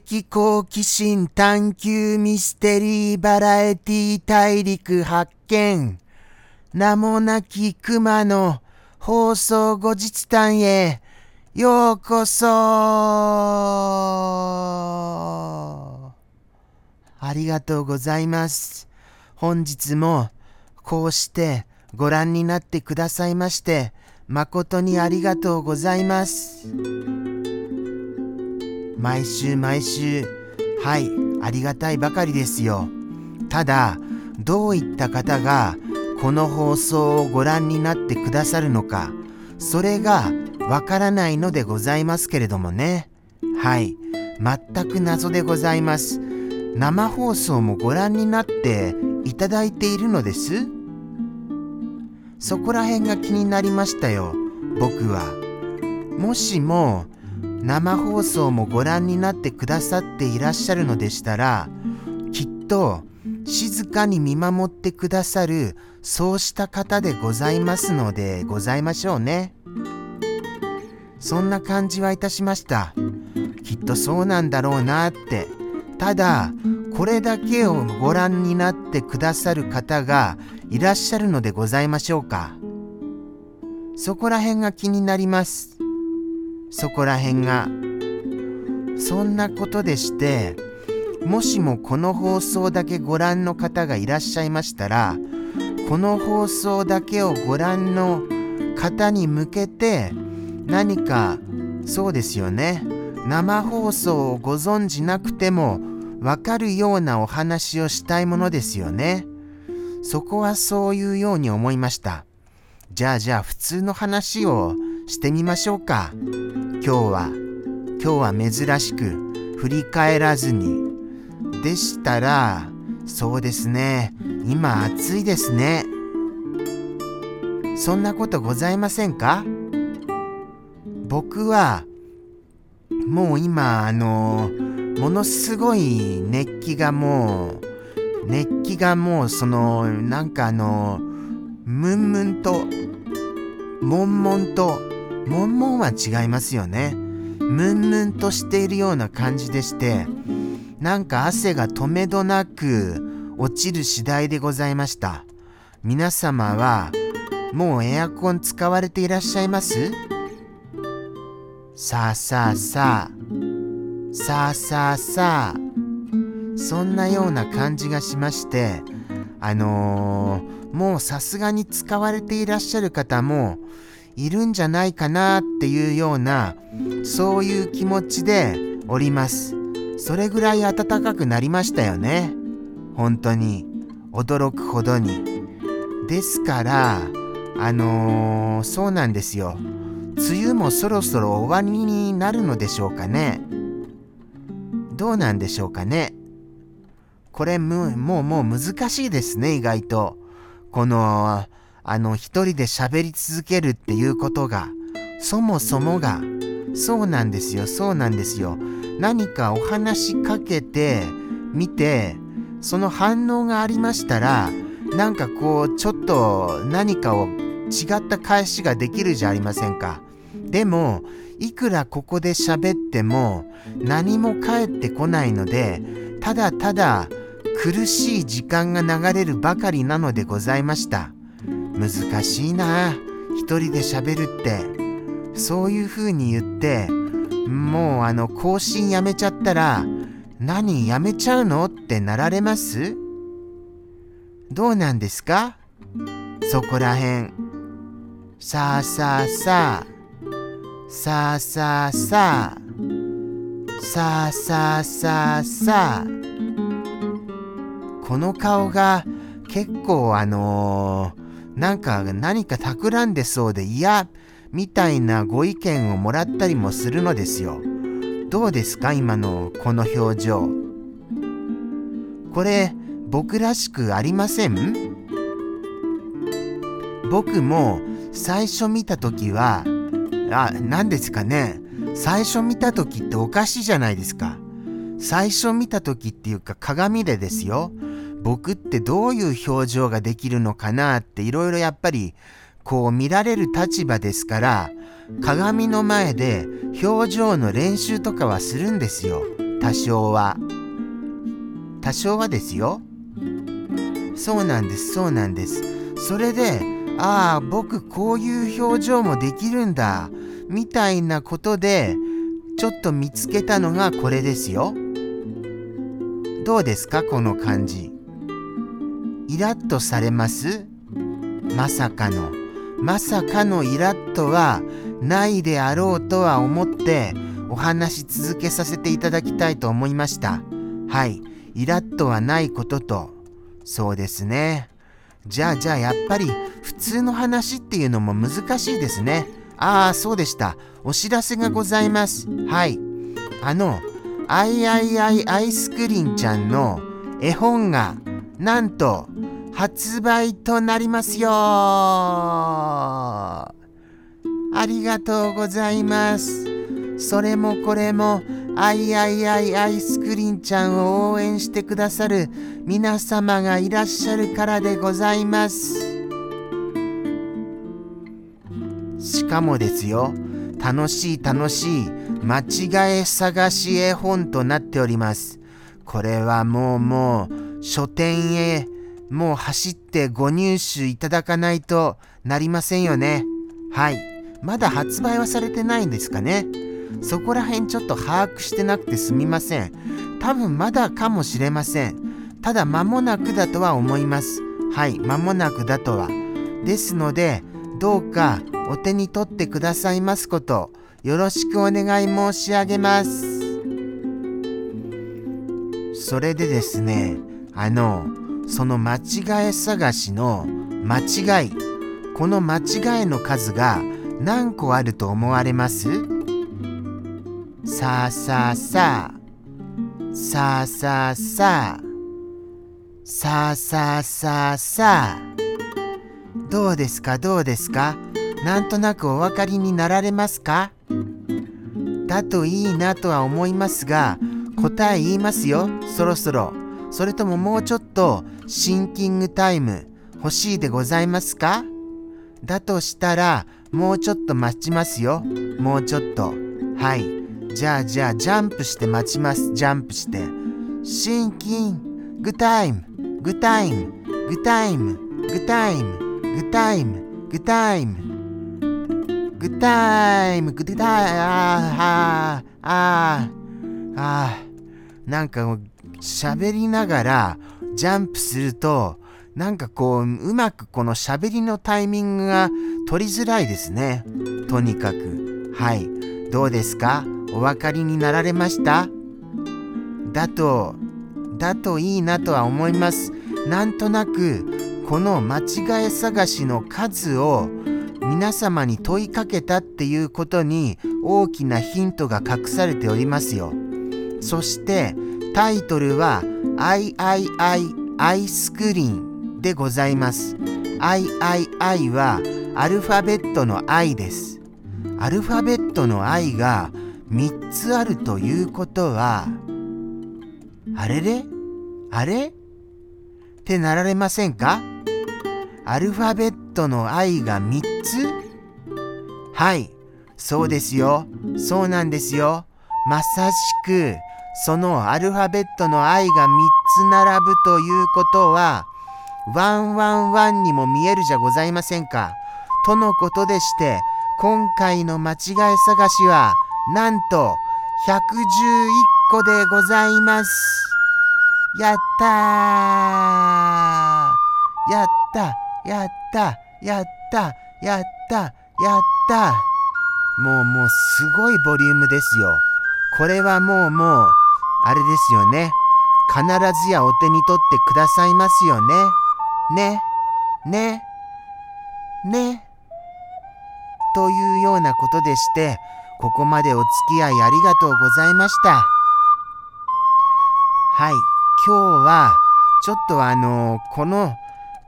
的好奇心探求ミステリーバラエティ大陸発見名もなき熊の放送後日談へようこそありがとうございます。本日もこうしてご覧になってくださいまして誠にありがとうございます。毎週毎週。はいありがたいばかりですよ。ただどういった方がこの放送をご覧になってくださるのかそれがわからないのでございますけれどもね。はい全く謎でございます。生放送もご覧になっていただいているのです？そこら辺が気になりましたよ僕は。もしも生放送もご覧になってくださっていらっしゃるのでしたらきっと静かに見守ってくださるそうした方でございますのでございましょうね。そんな感じはいたしました。きっとそうなんだろうなって。ただこれだけをご覧になってくださる方がいらっしゃるのでございましょうか。そこら辺が気になります。そこら辺が。そんなことでしてもしもこの放送だけご覧の方がいらっしゃいましたらこの放送だけをご覧の方に向けて何かそうですよね。生放送をご存じなくてもわかるようなお話をしたいものですよね。そこはそういうように思いました。じゃあじゃあ普通の話をしてみましょうか。今日は今日は珍しく振り返らずにでしたらそうですね今暑いですね。そんなことございませんか？僕はもう今あのものすごい熱気がもう熱気がもうそのなんかあのムンムンと悶々と悶々は違いますよね。ムンムンとしているような感じでしてなんか汗が止めどなく落ちる次第でございました。皆様はもうエアコン使われていらっしゃいます？さあさあさあさあさあさあそんなような感じがしましてあのー、もうさすがに使われていらっしゃる方もいるんじゃないかなっていうようなそういう気持ちでおります。それぐらい暖かくなりましたよね。本当に。驚くほどに。ですからあのー、そうなんですよ。梅雨もそろそろ終わりになるのでしょうかね。どうなんでしょうかね。これもうもうもう難しいですね意外と。このあの一人で喋り続けるっていうことがそもそもがそうなんですよそうなんですよ。何かお話しかけてみてその反応がありましたらなんかこうちょっと何かを違った返しができるじゃありませんか。でもいくらここで喋っても何も返ってこないのでただただ苦しい時間が流れるばかりなのでございました。難しいな。一人で喋るって。そういう風に言ってもうあの更新やめちゃったら何やめちゃうのってなられます？どうなんですか？そこらへんさあさあさあ。さあさあさあ。さあさあさあさあ。この顔が結構あのー、なんか何か企んでそうで嫌みたいなご意見をもらったりもするのですよ。どうですか今のこの表情。これ僕らしくありません？僕も最初見た時はあ何ですかね？最初見た時っておかしいじゃないですか最初見た時っていうか鏡でですよ僕ってどういう表情ができるのかなっていろいろやっぱりこう見られる立場ですから鏡の前で表情の練習とかはするんですよ多少は。多少はですよ。そうなんです、そうなんです。それで、ああ、僕こういう表情もできるんだ、みたいなことで、ちょっと見つけたのがこれですよ。どうですか、この感じ。イラッとされます？まさかの。まさかのイラッとはないであろうとは思ってお話し続けさせていただきたいと思いました。はい。イラッとはないことと、そうですね。じゃあじゃあやっぱり普通の話っていうのも難しいですね。ああ、そうでした。お知らせがございます。はい。あの、アイアイアイアイスクリーンちゃんの絵本がなんと発売となりますよありがとうございます。それもこれも、アイアイアイアイスクリンちゃんを応援してくださる皆様がいらっしゃるからでございます。しかもですよ、楽しい楽しい間違え探し絵本となっております。これはもうもう書店へもう走ってご入手いただかないとなりませんよね。はい。まだ発売はされてないんですかね。そこら辺ちょっと把握してなくてすみません。多分まだかもしれません。ただ間もなくだとは思います。はい、間もなくだとは。ですので、どうかお手に取ってくださいますこと、よろしくお願い申し上げます。それでですね、あの、その間違い探しの間違い。この間違いの数が何個あると思われます？さあさあさあ。さあさあさあ。さあさあさあさあ。どうですか？どうですか？なんとなくお分かりになられますか？だといいなとは思いますが答え言いますよ。そろそろ。それとももうちょっとシンキングタイム欲しいでございますか？だとしたらもうちょっと待ちますよ。もうちょっと。はい。じゃあじゃあジャンプして待ちます。ジャンプして。シンキングタイム。グタイム。グタイム。グタイム。グタイム。グタイム。グタイム。グタイム。あああああなんか喋りながらジャンプすると、なんかこう、うまくこの喋りのタイミングが取りづらいですね。とにかく。はい。どうですか？お分かりになられました？だと、だといいなとは思います。なんとなく、この間違い探しの数を皆様に問いかけたっていうことに大きなヒントが隠されておりますよ。そしてタイトルは III アイスクリーンでございます。III はアルファベットの I です。アルファベットの I が3つあるということは、あれれ？あれ？ってなられませんか？アルファベットの I が3つ？はい、そうですよ。そうなんですよ。まさしく、そのアルファベットの i が3つ並ぶということは、ワンワンワンにも見えるじゃございませんか。とのことでして、今回の間違い探しは、なんと111個でございます。やったーやったやったやったやったやったもうもうすごいボリュームですよ。これはもうもうあれですよね。必ずやお手に取ってくださいますよね。ね、ね、ね。というようなことでして、ここまでお付き合いありがとうございました。はい、今日はちょっとあのこの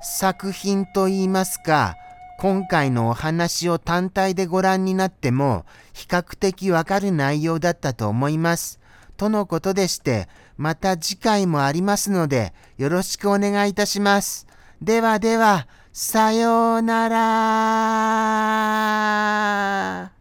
作品といいますか、今回のお話を単体でご覧になっても比較的わかる内容だったと思います。とのことでして、また次回もありますので、よろしくお願いいたします。ではでは、さようなら